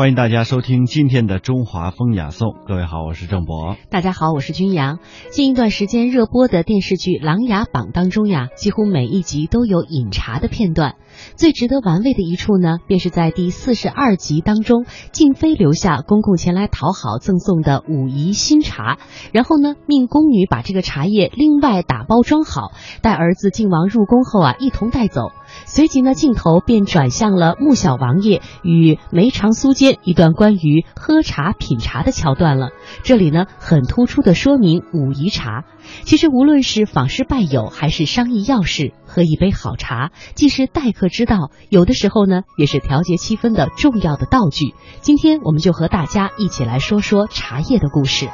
欢迎大家收听今天的《中华风雅颂》。各位好，我是郑博。大家好，我是君阳。近一段时间热播的电视剧《琅琊榜》当中呀，几乎每一集都有饮茶的片段。最值得玩味的一处呢，便是在第四十二集当中，静妃留下公公前来讨好赠送的武夷新茶，然后呢，命宫女把这个茶叶另外打包装好，待儿子靖王入宫后啊，一同带走。随即呢，镜头便转向了穆小王爷与梅长苏间一段关于喝茶品茶的桥段了。这里呢，很突出的说明武夷茶。其实无论是访师拜友，还是商议要事，喝一杯好茶，既是待客之道，有的时候呢，也是调节气氛的重要的道具。今天我们就和大家一起来说说茶叶的故事。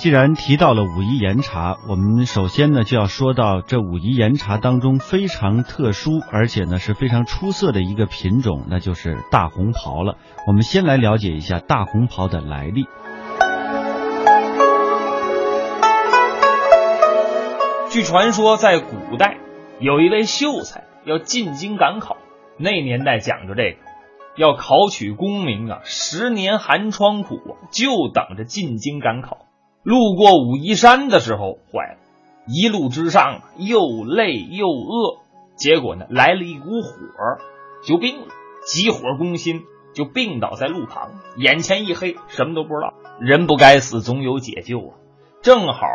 既然提到了武夷岩茶，我们首先呢就要说到这武夷岩茶当中非常特殊，而且呢是非常出色的一个品种，那就是大红袍了。我们先来了解一下大红袍的来历。据传说，在古代有一位秀才要进京赶考，那年代讲究这个，要考取功名啊，十年寒窗苦，就等着进京赶考。路过武夷山的时候，坏了，一路之上又累又饿，结果呢来了一股火，就病了，急火攻心，就病倒在路旁，眼前一黑，什么都不知道。人不该死，总有解救啊！正好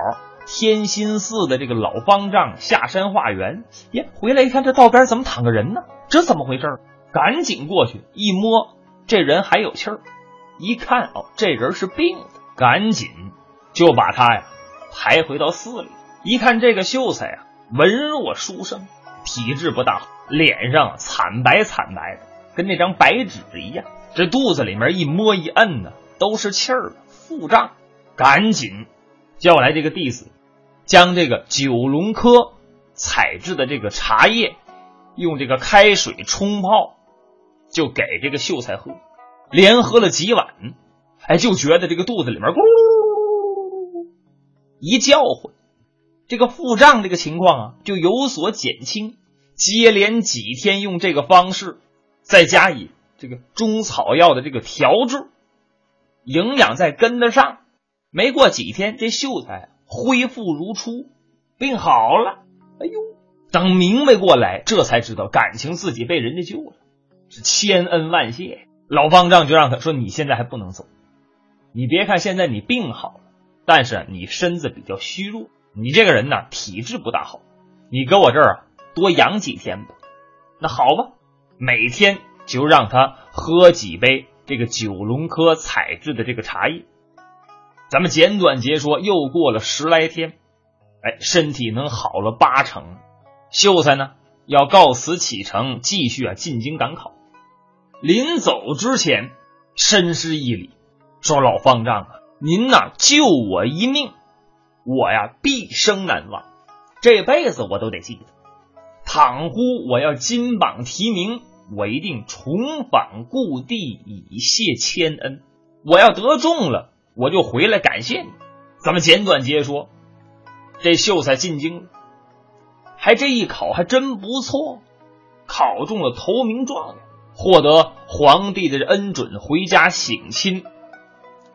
天心寺的这个老方丈下山化缘，耶，回来一看，这道边怎么躺个人呢？这怎么回事？赶紧过去一摸，这人还有气儿，一看哦，这人是病的，赶紧。就把他呀抬回到寺里，一看这个秀才呀文弱书生，体质不大好，脸上惨白惨白的，跟那张白纸一样。这肚子里面一摸一摁呢，都是气儿，腹胀。赶紧叫来这个弟子，将这个九龙科采制的这个茶叶，用这个开水冲泡，就给这个秀才喝。连喝了几碗，哎，就觉得这个肚子里面咕噜。一叫唤，这个腹胀这个情况啊就有所减轻。接连几天用这个方式，再加以这个中草药的这个调制，营养再跟得上，没过几天，这秀才恢复如初，病好了。哎呦，等明白过来，这才知道感情自己被人家救了，是千恩万谢。老方丈就让他说：“你现在还不能走，你别看现在你病好了。”但是你身子比较虚弱，你这个人呢体质不大好，你搁我这儿啊多养几天吧。那好吧，每天就让他喝几杯这个九龙科采制的这个茶叶。咱们简短截说，又过了十来天，哎，身体能好了八成。秀才呢要告辞启程，继续啊进京赶考。临走之前，深施一礼，说：“老方丈啊。”您呐，救我一命，我呀毕生难忘，这辈子我都得记得。倘乎我要金榜题名，我一定重返故地以谢千恩。我要得中了，我就回来感谢你。咱们简短截说，这秀才进京了，还这一考还真不错，考中了头名状元，获得皇帝的恩准，回家省亲。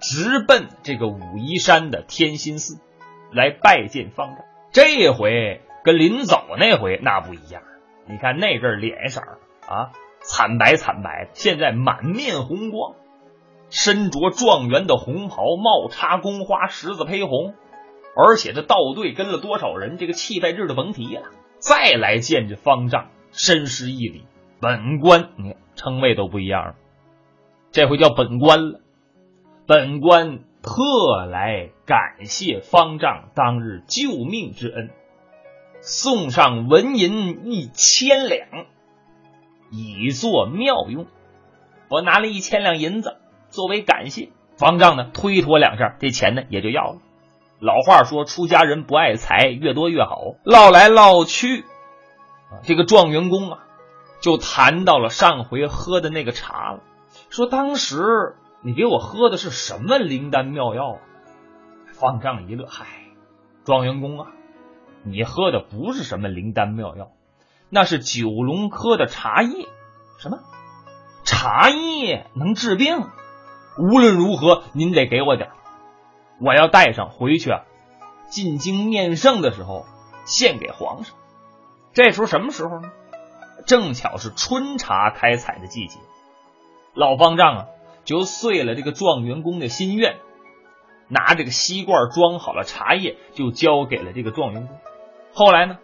直奔这个武夷山的天心寺来拜见方丈。这回跟临走那回那不一样。你看那阵脸色啊，惨白惨白的，现在满面红光，身着状元的红袍，帽插宫花，十字披红，而且这道队跟了多少人，这个气派劲的甭提了。再来见这方丈，深施一礼，本官，你看称谓都不一样了，这回叫本官了。本官特来感谢方丈当日救命之恩，送上纹银一千两，以作妙用。我拿了一千两银子作为感谢。方丈呢推脱两下，这钱呢也就要了。老话说，出家人不爱财，越多越好。唠来唠去，这个状元公啊，就谈到了上回喝的那个茶了，说当时。你给我喝的是什么灵丹妙药啊？方丈一乐，嗨，状元公啊，你喝的不是什么灵丹妙药，那是九龙科的茶叶。什么茶茶叶能治病，无论如何您得给我点我要带上回去啊，进京面圣的时候献给皇上。这时候什么时候呢？正巧是春茶开采的季节，老方丈啊就遂了这个状元公的心愿，拿这个锡罐装好了茶叶，就交给了这个状元公。后来呢，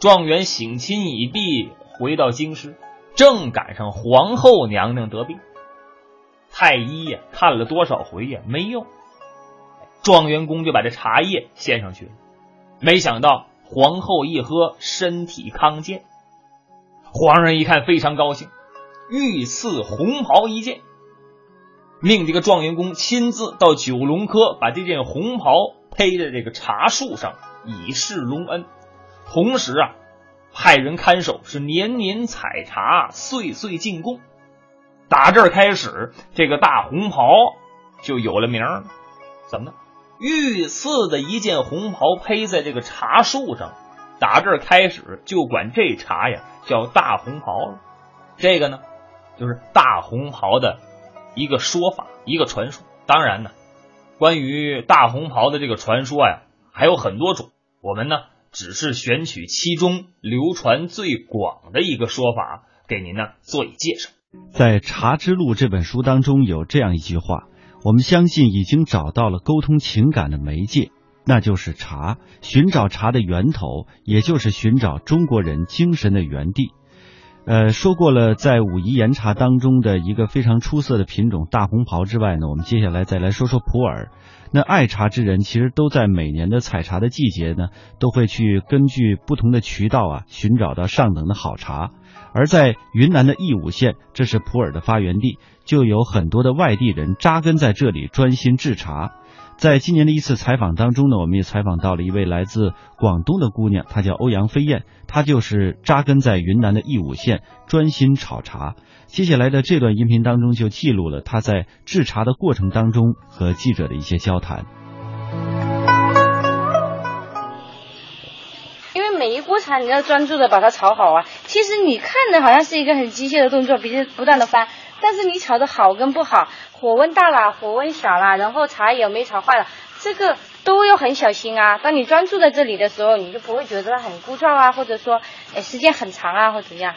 状元省亲已毕，回到京师，正赶上皇后娘娘得病，太医呀看了多少回呀没用，状元公就把这茶叶献上去了，没想到。皇后一喝，身体康健。皇上一看非常高兴，御赐红袍一件，命这个状元公亲自到九龙科把这件红袍披在这个茶树上，以示隆恩。同时啊，派人看守，是年年采茶，岁岁进贡。打这儿开始，这个大红袍就有了名了。怎么呢？御赐的一件红袍披在这个茶树上，打这儿开始就管这茶呀叫大红袍了。这个呢，就是大红袍的一个说法，一个传说。当然呢，关于大红袍的这个传说呀，还有很多种。我们呢，只是选取其中流传最广的一个说法，给您呢做以介绍。在《茶之路》这本书当中，有这样一句话。我们相信已经找到了沟通情感的媒介，那就是茶。寻找茶的源头，也就是寻找中国人精神的源地。呃，说过了，在武夷岩茶当中的一个非常出色的品种大红袍之外呢，我们接下来再来说说普洱。那爱茶之人其实都在每年的采茶的季节呢，都会去根据不同的渠道啊，寻找到上等的好茶。而在云南的义乌县，这是普洱的发源地，就有很多的外地人扎根在这里，专心制茶。在今年的一次采访当中呢，我们也采访到了一位来自广东的姑娘，她叫欧阳飞燕，她就是扎根在云南的义武县，专心炒茶。接下来的这段音频当中，就记录了她在制茶的过程当中和记者的一些交谈。你要专注的把它炒好啊。其实你看的好像是一个很机械的动作，比如不断的翻，但是你炒的好跟不好，火温大了，火温小了，然后茶有没有炒坏了，这个都要很小心啊。当你专注在这里的时候，你就不会觉得它很枯燥啊，或者说，哎，时间很长啊，或怎么样。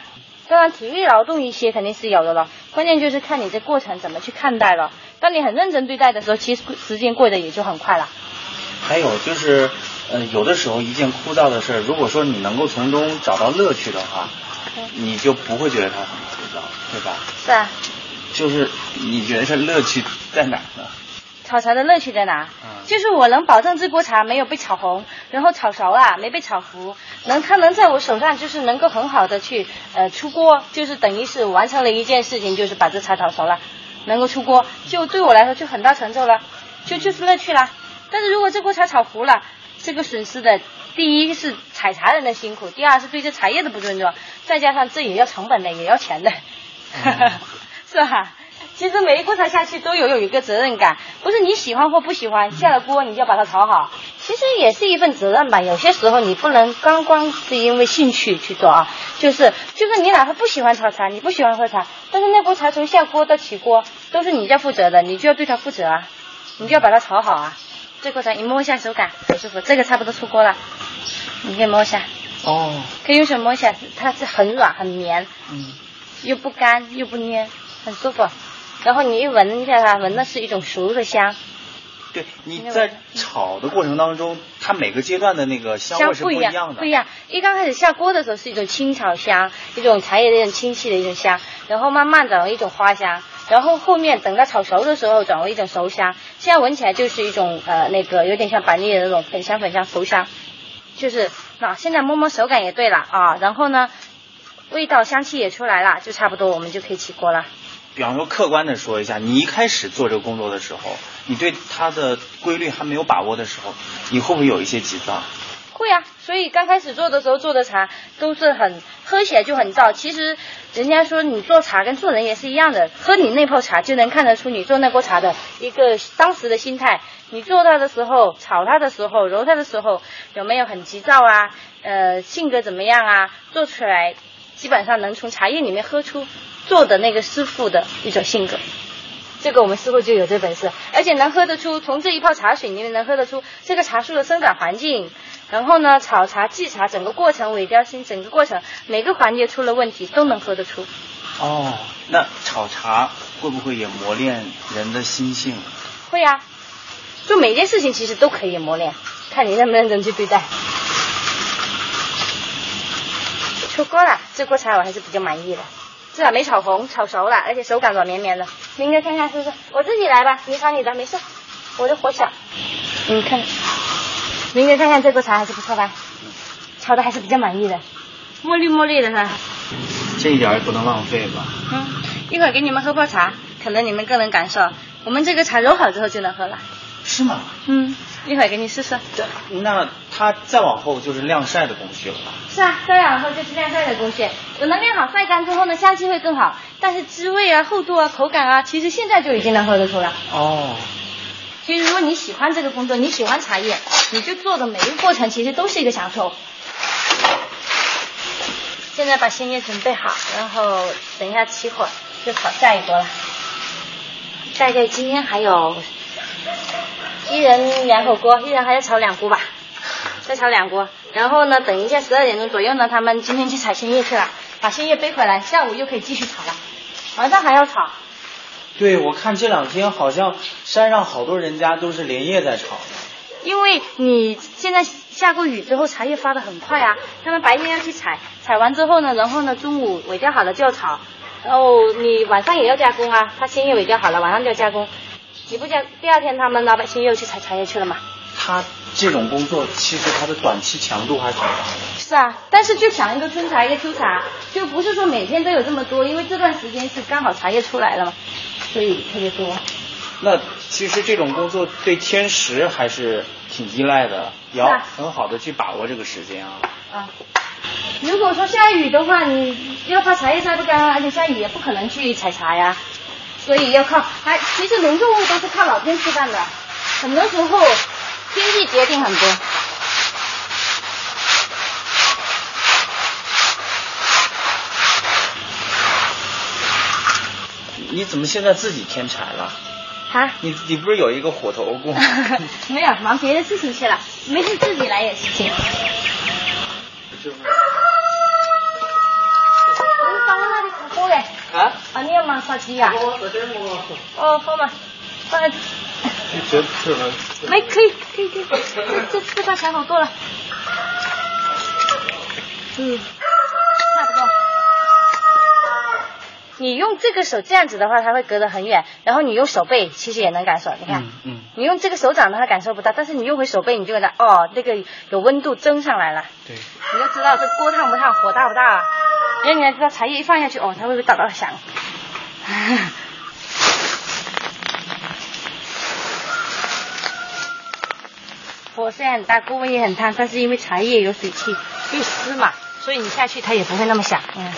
当然，体力劳动一些肯定是有的了，关键就是看你这过程怎么去看待了。当你很认真对待的时候，其实时间过得也就很快了。还有就是。呃，有的时候一件枯燥的事儿，如果说你能够从中找到乐趣的话，你就不会觉得它很枯燥，对吧？是啊。就是你觉得是乐趣在哪呢？炒茶的乐趣在哪？就是我能保证这锅茶没有被炒红，然后炒熟了没被炒糊，能它能在我手上就是能够很好的去呃出锅，就是等于是完成了一件事情，就是把这茶炒熟了，能够出锅，就对我来说就很大成就了，就就是乐趣了。但是如果这锅茶炒糊了，这个损失的，第一是采茶人的辛苦，第二是对这茶叶的不尊重，再加上这也要成本的，也要钱的，是吧？其实每一锅茶下去都有有一个责任感，不是你喜欢或不喜欢，下了锅你就要把它炒好，其实也是一份责任吧。有些时候你不能光光是因为兴趣去做啊，就是就是你哪怕不喜欢炒茶，你不喜欢喝茶，但是那锅茶从下锅到起锅都是你要负责的，你就要对它负责啊，你就要把它炒好啊。这锅茶你摸一下手感很舒服，这个差不多出锅了，你可以摸一下。哦。可以用手摸一下，它是很软很绵，嗯，又不干又不粘，很舒服。然后你一闻一下它，闻的是一种熟的香。对，你在炒的过程当中，它每个阶段的那个香味是不一样的。不一样，一刚开始下锅的时候是一种青草香，一种茶叶的一种清气的一种香，然后慢慢转为一种花香。然后后面等它炒熟的时候，转为一种熟香，现在闻起来就是一种呃那个有点像板栗的那种粉香粉香熟香，就是那现在摸摸手感也对了啊，然后呢味道香气也出来了，就差不多我们就可以起锅了。比方说客观的说一下，你一开始做这个工作的时候，你对它的规律还没有把握的时候，你会不会有一些急躁？会啊，所以刚开始做的时候做的茶都是很喝起来就很燥。其实人家说你做茶跟做人也是一样的，喝你那泡茶就能看得出你做那锅茶的一个当时的心态。你做它的时候、炒它的时候、揉它的时候有没有很急躁啊？呃，性格怎么样啊？做出来基本上能从茶叶里面喝出做的那个师傅的一种性格。这个我们师傅就有这本事，而且能喝得出，从这一泡茶水里面能喝得出这个茶树的生长环境，然后呢，炒茶、制茶整个过程、尾雕心整个过程，每个环节出了问题都能喝得出。哦，那炒茶会不会也磨练人的心性？会呀，做每件事情其实都可以磨练，看你认不认真去对待。出锅了，这锅茶我还是比较满意的。至少没炒红，炒熟了，而且手感软绵绵的。您应该看看是不是？我自己来吧，你炒你的，没事。我的火小。你看，明天看看这锅茶还是不错吧？炒的还是比较满意的，墨绿墨绿的哈。这一点也不能浪费吧？嗯，一会儿给你们喝泡茶，可能你们更能感受。我们这个茶揉好之后就能喝了。是吗？嗯。一会儿给你试试。那它再往后就是晾晒的工序了吧？是啊，再往后就是晾晒的工序。等它晾好晒干之后呢，香气会更好，但是滋味啊、厚度啊、口感啊，其实现在就已经能喝得出来。哦。其实如果你喜欢这个工作，你喜欢茶叶，你就做的每一个过程其实都是一个享受。现在把鲜叶准备好，然后等一下起火就炒下一锅了。大概今天还有。一人两口锅，一人还要炒两锅吧，再炒两锅。然后呢，等一下十二点钟左右呢，他们今天去采鲜叶去了，把鲜叶背回来，下午又可以继续炒了。晚上还要炒。对，我看这两天好像山上好多人家都是连夜在炒。因为你现在下过雨之后，茶叶发的很快啊。他们白天要去采，采完之后呢，然后呢中午尾调好了就要炒，然后你晚上也要加工啊。他鲜叶尾调好了，晚上就要加工。你不加，第二天他们老百姓又去采茶叶去了嘛？他这种工作其实他的短期强度还挺大的。是啊，但是就抢一个春茶一个秋茶，就不是说每天都有这么多，因为这段时间是刚好茶叶出来了嘛，所以特别多。那其实这种工作对天时还是挺依赖的，要很好的去把握这个时间啊。啊，如果说下雨的话，你要怕茶叶晒不干，而且下雨也不可能去采茶呀。所以要靠，还其实农作物都是靠老天吃饭的，很多时候天气决定很多。你怎么现在自己添柴了？啊？你你不是有一个火头工？没有，忙别的事情去了，没事自己来也行。啊？啊，你要忙烧鸡呀？哦，好嘛，放在。这这了。没，可以，可以，可以，这这块柴好多了。嗯，差不多。你用这个手这样子的话，它会隔得很远。然后你用手背，其实也能感受。你看，嗯，你用这个手掌的话感受不到，但是你用回手背，你就觉得哦，那个有温度蒸上来了。对。你就知道这锅烫不烫，火大不大。因为你要知道，茶叶一放下去，哦，它会不会哒哒响？火虽然很大，锅温也很烫，但是因为茶叶有水汽，又湿嘛，所以你下去它也不会那么响。嗯。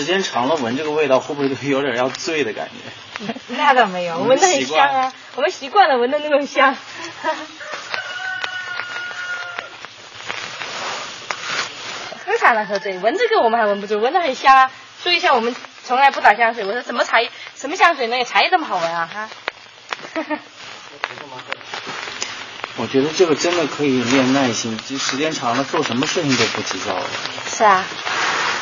时间长了，闻这个味道会不会有点要醉的感觉？那倒没有，闻的很香啊，我们习惯了闻的那种香。喝茶能喝醉，闻这个我们还闻不住，闻的很香啊。说一下，我们从来不打香水。我说什么茶叶，什么香水呢？茶叶这么好闻啊？哈。我觉得这个真的可以练耐心，就时间长了，做什么事情都不急躁了。是啊，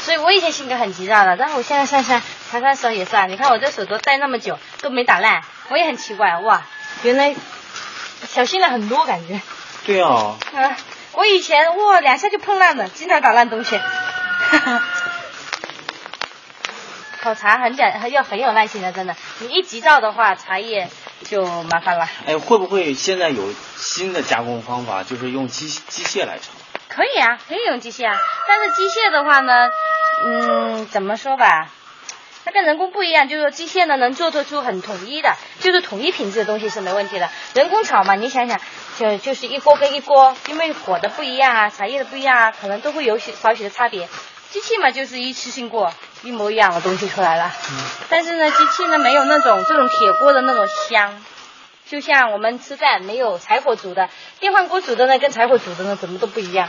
所以我以前性格很急躁的，但是我现在上山爬山时候也是啊。你看我这手镯戴那么久都没打烂，我也很奇怪哇，原来小心了很多感觉。对啊。啊。我以前哇两下就碰烂了，经常打烂东西。哈哈烤茶很讲，要很有耐心的，真的。你一急躁的话，茶叶就麻烦了。哎，会不会现在有新的加工方法，就是用机机械来炒？可以啊，可以用机械啊。但是机械的话呢，嗯，怎么说吧？它跟人工不一样，就是说机械呢能做得出很统一的，就是统一品质的东西是没问题的。人工炒嘛，你想想，就就是一锅跟一锅，因为火的不一样啊，茶叶的不一样啊，可能都会有些少许的差别。机器嘛，就是一次性过，一模一样的东西出来了。嗯。但是呢，机器呢没有那种这种铁锅的那种香，就像我们吃饭没有柴火煮的，电饭锅煮的呢跟柴火煮的呢怎么都不一样。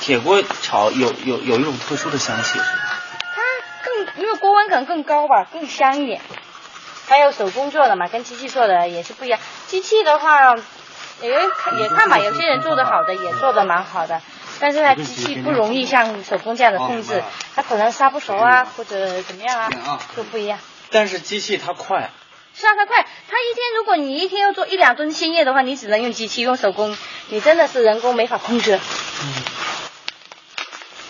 铁锅炒有有有一种特殊的香气，是吧？它更因为锅温可能更高吧，更香一点。还有手工做的嘛，跟机器做的也是不一样。机器的话，也也看吧，有些人做的好的也做的蛮好的，但是它机器不容易像手工这样的控制，它可能杀不熟啊，或者怎么样啊，就不一样。但是机器它快。是啊，它快。它一天，如果你一天要做一两吨鲜叶的话，你只能用机器，用手工，你真的是人工没法控制。嗯。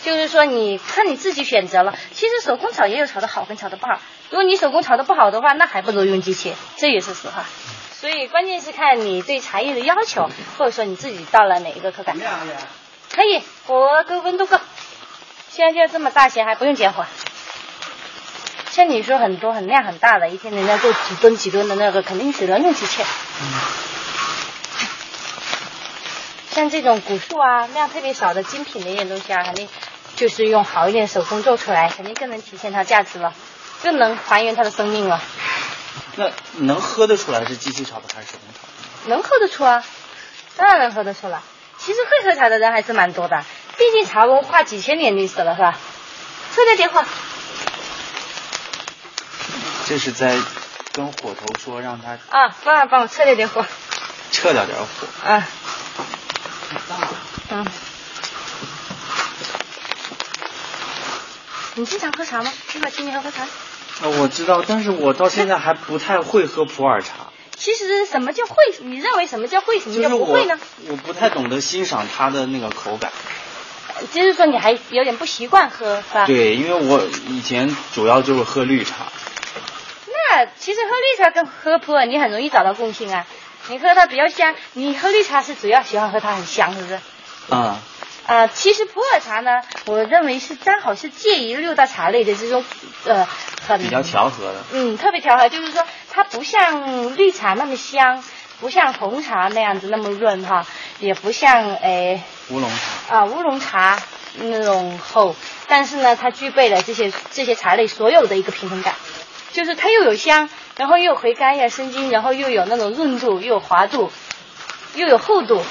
就是说，你看你自己选择了。其实手工炒也有炒的好跟炒的不好。如果你手工炒的不好的话，那还不如用机器，这也是实话。所以关键是看你对茶叶的要求，或者说你自己到了哪一个口感。可以，我够温度够。现在就这么大些，还不用减火。像你说很多很量很大的，一天人家做几吨几吨的那个，肯定只能用机器。嗯。像这种古树啊，量特别少的精品的一点东西啊，肯定就是用好一点手工做出来，肯定更能体现它价值了，更能还原它的生命了。那能喝得出来是机器炒的还是手工炒的？能喝得出啊，当然能喝得出来。其实会喝茶的人还是蛮多的，毕竟茶文化几千年历史了，是吧？撤掉电话。这是在跟火头说让他啊，帮我帮我撤掉点火，撤掉点火啊。嗯。你经常喝茶吗？一会儿请你喝喝茶。啊，我知道，但是我到现在还不太会喝普洱茶。其实什么叫会？你认为什么叫会？什么叫不会呢？我不太懂得欣赏它的那个口感。就是说你还有点不习惯喝，是吧？对，因为我以前主要就是喝绿茶。其实喝绿茶跟喝普洱你很容易找到共性啊，你喝它比较香，你喝绿茶是主要喜欢喝它很香，是不是？啊。啊，其实普洱茶呢，我认为是刚好是介于六大茶类的这种呃很比较调和的。嗯，特别调和，就是说它不像绿茶那么香，不像红茶那样子那么润哈，也不像诶乌龙茶啊乌龙茶那种厚，但是呢，它具备了这些这些茶类所有的一个平衡感。就是它又有香，然后又有回甘呀、生津，然后又有那种润度，又有滑度，又有厚度，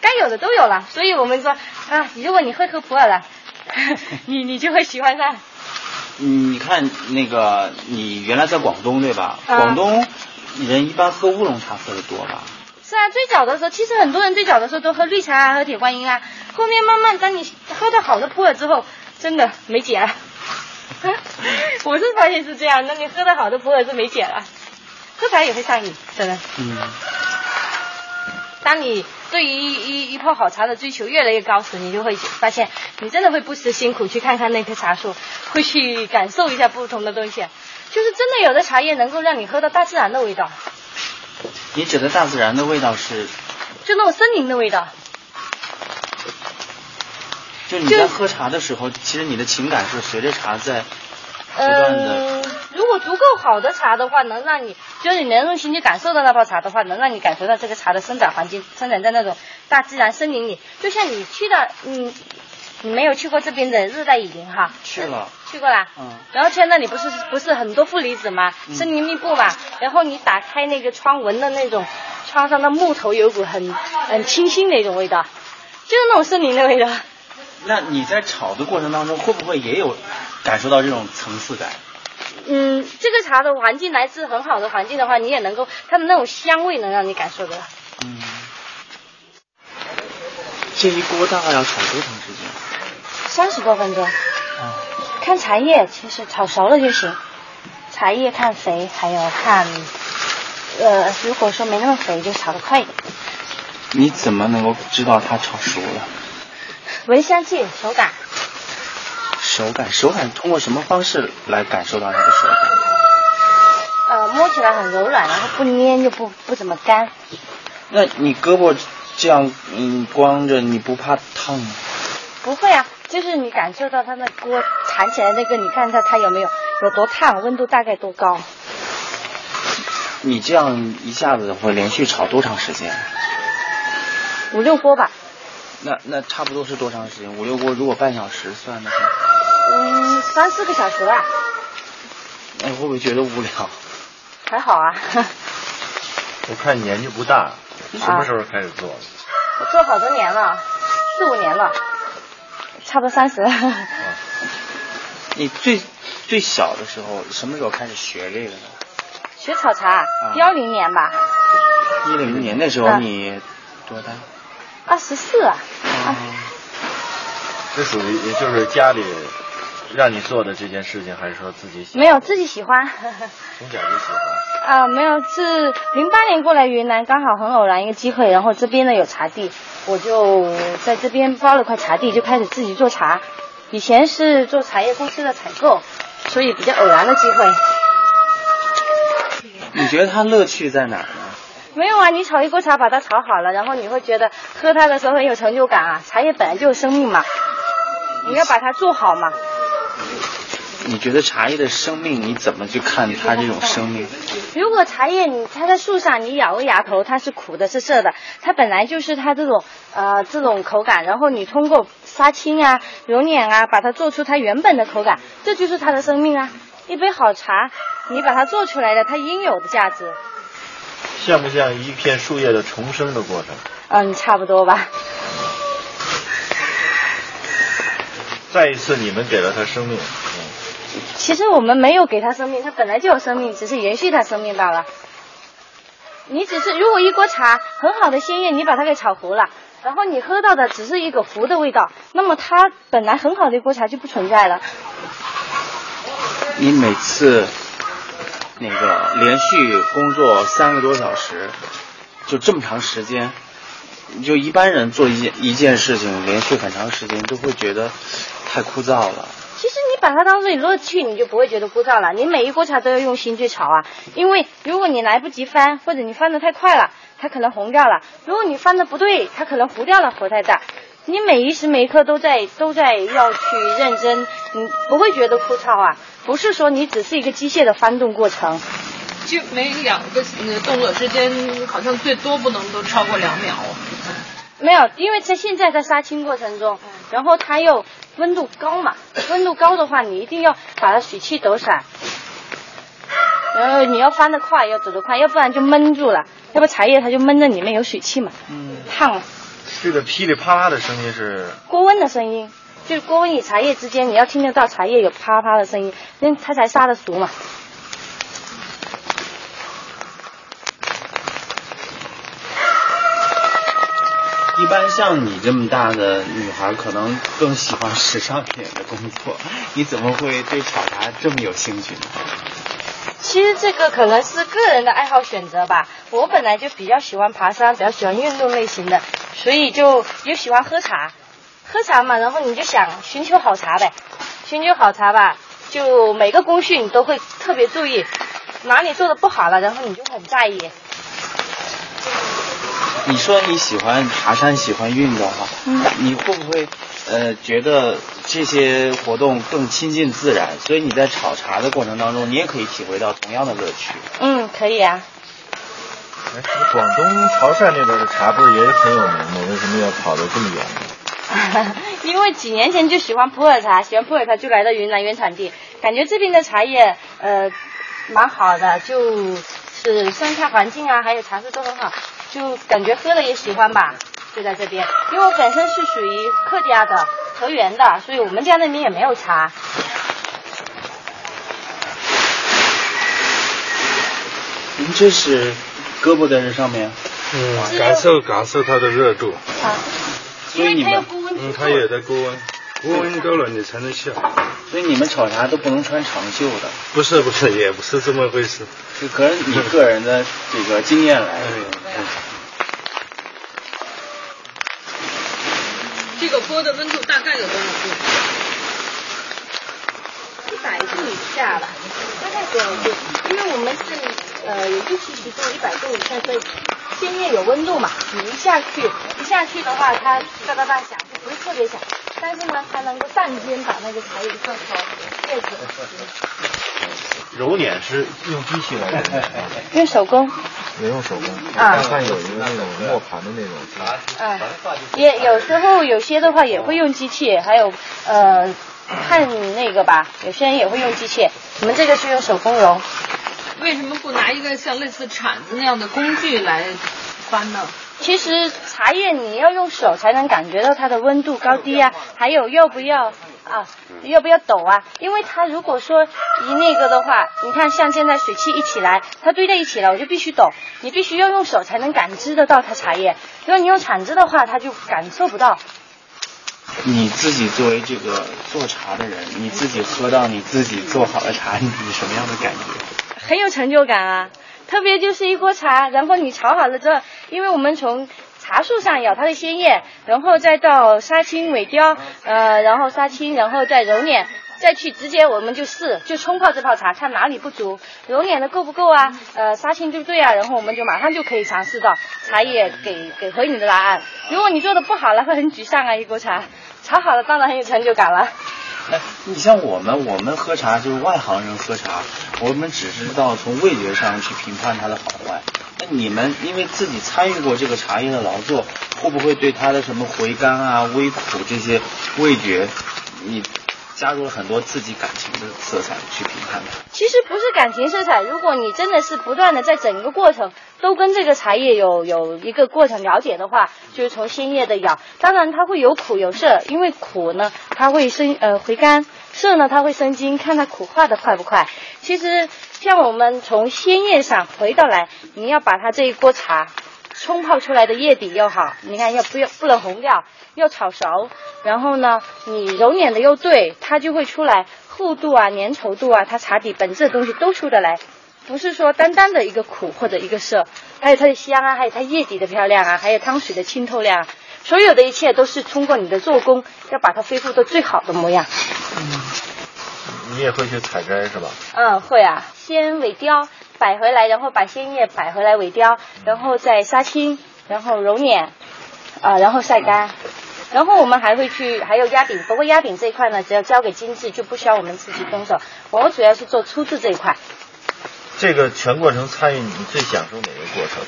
该有的都有了。所以我们说啊，如果你会喝普洱了，你你就会喜欢上。你看那个，你原来在广东对吧？广东人一般喝乌龙茶喝的多吧？是啊，最早的时候，其实很多人最早的时候都喝绿茶啊，喝铁观音啊。后面慢慢，当你喝到好的普洱之后，真的没解了。我是发现是这样，那你喝的好的普洱是没解了，喝茶也会上瘾，真的。嗯。当你对于一一泡好茶的追求越来越高时，你就会发现，你真的会不辞辛苦去看看那棵茶树，会去感受一下不同的东西，就是真的有的茶叶能够让你喝到大自然的味道。你指的大自然的味道是？就那种森林的味道。就你在喝茶的时候，其实你的情感是随着茶在不断的。如果足够好的茶的话，能让你就是你能用心去感受到那泡茶的话，能让你感受到这个茶的生长环境，生长在那种大自然森林里。就像你去的，你，你没有去过这边的热带雨林哈？去了。去过啦。嗯。然后去那里不是不是很多负离子嘛，森林密布嘛。然后你打开那个窗，闻的那种窗上的木头有股很很清新的一种味道，就是那种森林的味道。那你在炒的过程当中，会不会也有感受到这种层次感？嗯，这个茶的环境来自很好的环境的话，你也能够它的那种香味能让你感受得到。嗯。这一锅大概要炒多长时间？三十多分钟。嗯。看茶叶，其实炒熟了就行。茶叶看肥，还有看，呃，如果说没那么肥，就炒得快一点。你怎么能够知道它炒熟了？闻香气，手感。手感，手感通过什么方式来感受到它的手感？呃，摸起来很柔软，然后不粘就不不怎么干。那你胳膊这样嗯光着，你不怕烫吗？不会啊，就是你感受到它那锅弹起来那个，你看它它有没有有多烫，温度大概多高？你这样一下子会连续炒多长时间？五六锅吧。那那差不多是多长时间？五六锅，如果半小时算的话，嗯，三四个小时吧。那会不会觉得无聊？还好啊。我看年纪不大，什么时候开始做的？我做好多年了，四五年了。差不多三十了。你最最小的时候，什么时候开始学这个的？学炒茶，幺零年吧。一零年那时候你多大？二十四啊。这属于也就是家里让你做的这件事情，还是说自己喜？没有自己喜欢。从小就喜欢。啊，没有，是零八年过来云南，刚好很偶然一个机会，然后这边呢有茶地，我就在这边包了块茶地，就开始自己做茶。以前是做茶叶公司的采购，所以比较偶然的机会。你觉得它乐趣在哪儿呢？没有啊，你炒一锅茶把它炒好了，然后你会觉得喝它的时候很有成就感啊。茶叶本来就有生命嘛，你要把它做好嘛。你觉得茶叶的生命，你怎么去看它这种生命？如果茶叶你它在树上，你咬个芽头，它是苦的，是涩的，它本来就是它这种呃这种口感，然后你通过杀青啊、揉捻啊，把它做出它原本的口感，这就是它的生命啊。一杯好茶，你把它做出来的，它应有的价值。像不像一片树叶的重生的过程？嗯，差不多吧。再一次，你们给了它生命。其实我们没有给它生命，它本来就有生命，只是延续它生命罢了。你只是如果一锅茶很好的鲜叶，你把它给炒糊了，然后你喝到的只是一个糊的味道，那么它本来很好的一锅茶就不存在了。你每次那个连续工作三个多小时，就这么长时间，就一般人做一件一件事情连续很长时间都会觉得太枯燥了。其实你把它当做你乐趣，你就不会觉得枯燥了。你每一锅茶都要用心去炒啊，因为如果你来不及翻，或者你翻的太快了，它可能红掉了；如果你翻的不对，它可能糊掉了，火太大。你每一时每一刻都在都在要去认真，你不会觉得枯燥啊。不是说你只是一个机械的翻动过程，就每两个动作之间好像最多不能都超过两秒。没有，因为在现在在杀青过程中，然后它又温度高嘛，温度高的话，你一定要把它水汽抖散，然后你要翻得快，要走得快，要不然就闷住了，要不茶叶它就闷在里面有水汽嘛，嗯，烫。这个噼里啪啦的声音是锅温的声音。就是锅温与茶叶之间，你要听得到茶叶有啪啪的声音，因为它才杀得熟嘛。一般像你这么大的女孩，可能更喜欢时尚一点的工作，你怎么会对炒茶这么有兴趣呢？其实这个可能是个人的爱好选择吧。我本来就比较喜欢爬山，比较喜欢运动类型的，所以就又喜欢喝茶。喝茶嘛，然后你就想寻求好茶呗，寻求好茶吧，就每个工序你都会特别注意，哪里做的不好了，然后你就很在意。你说你喜欢爬山，喜欢运动哈，你会不会呃觉得这些活动更亲近自然？所以你在炒茶的过程当中，你也可以体会到同样的乐趣。嗯，可以啊。哎，广东潮汕那边的茶不是也很有名吗？为什么要跑得这么远？因为几年前就喜欢普洱茶，喜欢普洱茶就来到云南原产地，感觉这边的茶叶呃蛮好的，就是生态环境啊，还有茶树都很好，就感觉喝了也喜欢吧，就在这边。因为我本身是属于客家的河源的，所以我们家那边也没有茶。您这是胳膊在这上面？嗯，感受感受它的热度。啊。所以你们，嗯，它也在高温，高温够了你才能下。所以你们炒茶都不能穿长袖的。不是不是，也不是这么回事。就可能你个人的这个经验来。这个锅的温度大概有多少度？一百度以下吧，大概多少度？因为我们是呃有六七十度，一百度以下，所以。鲜叶有温度嘛？你一下去，一下去的话，它哒哒哒响，就不是特别响。但是呢，它能够瞬间把那个茶叶上头叶子。揉捻是用机器来揉，用手工。也用手工。啊。看有一个那种磨盘的那种。嗯。也有时候有些的话也会用机器，还有呃看那个吧，有些人也会用机器。我们这个是用手工揉。为什么不拿一个像类似铲子那样的工具来翻呢？其实茶叶你要用手才能感觉到它的温度高低啊，还有要不要啊，要不要抖啊？因为它如果说一那个的话，你看像现在水汽一起来，它堆在一起了，我就必须抖，你必须要用手才能感知得到它茶叶。如果你用铲子的话，它就感受不到。你自己作为这个做茶的人，你自己喝到你自己做好的茶，你什么样的感觉？很有成就感啊！特别就是一锅茶，然后你炒好了之后，因为我们从茶树上咬它的鲜叶，然后再到杀青尾雕，呃，然后杀青，然后再揉捻，再去直接我们就试，就冲泡这泡茶，看哪里不足，揉捻的够不够啊？呃，杀青对不对啊？然后我们就马上就可以尝试到茶叶给给回你的答案。如果你做的不好了，会很沮丧啊！一锅茶炒好了，当然很有成就感了。哎，你像我们，我们喝茶就是外行人喝茶，我们只知道从味觉上去评判它的好坏。那你们因为自己参与过这个茶叶的劳作，会不会对它的什么回甘啊、微苦这些味觉，你加入了很多自己感情的色彩去评判它？这不是感情色彩，如果你真的是不断的在整个过程都跟这个茶叶有有一个过程了解的话，就是从鲜叶的咬，当然它会有苦有涩，因为苦呢它会生呃回甘，涩呢它会生津，看它苦化的快不快。其实像我们从鲜叶上回到来，你要把它这一锅茶冲泡出来的叶底又好，你看要不要不能红掉，要炒熟，然后呢你揉捻的又对，它就会出来。厚度啊，粘稠度啊，它茶底本质的东西都出得来，不是说单单的一个苦或者一个涩，还有它的香啊，还有它叶底的漂亮啊，还有汤水的清透亮，所有的一切都是通过你的做工，要把它恢复到最好的模样。嗯，你也会去采摘是吧？嗯，会啊，先萎凋，摆回来，然后把鲜叶摆回来萎凋，然后再杀青，然后揉捻，啊，然后晒干。然后我们还会去，还有压饼。不过压饼这一块呢，只要交给精致，就不需要我们自己动手。我主要是做粗制这一块。这个全过程参与，你最享受哪个过程？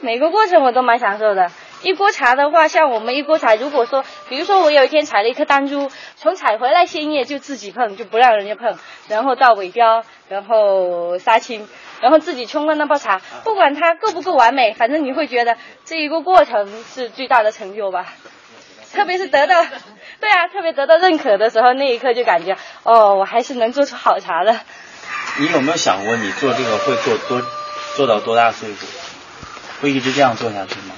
每个过程我都蛮享受的。一锅茶的话，像我们一锅茶，如果说，比如说我有一天采了一颗丹珠，从采回来鲜叶就自己碰，就不让人家碰，然后到尾雕，然后杀青，然后自己冲了那泡茶，不管它够不够完美，反正你会觉得这一个过程是最大的成就吧。特别是得到，对啊，特别得到认可的时候，那一刻就感觉，哦，我还是能做出好茶的。你有没有想过，你做这个会做多，做到多大岁数？会一直这样做下去吗？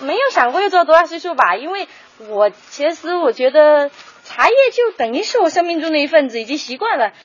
没有想过要做多大岁数吧，因为我其实我觉得茶叶就等于是我生命中的一份子，已经习惯了。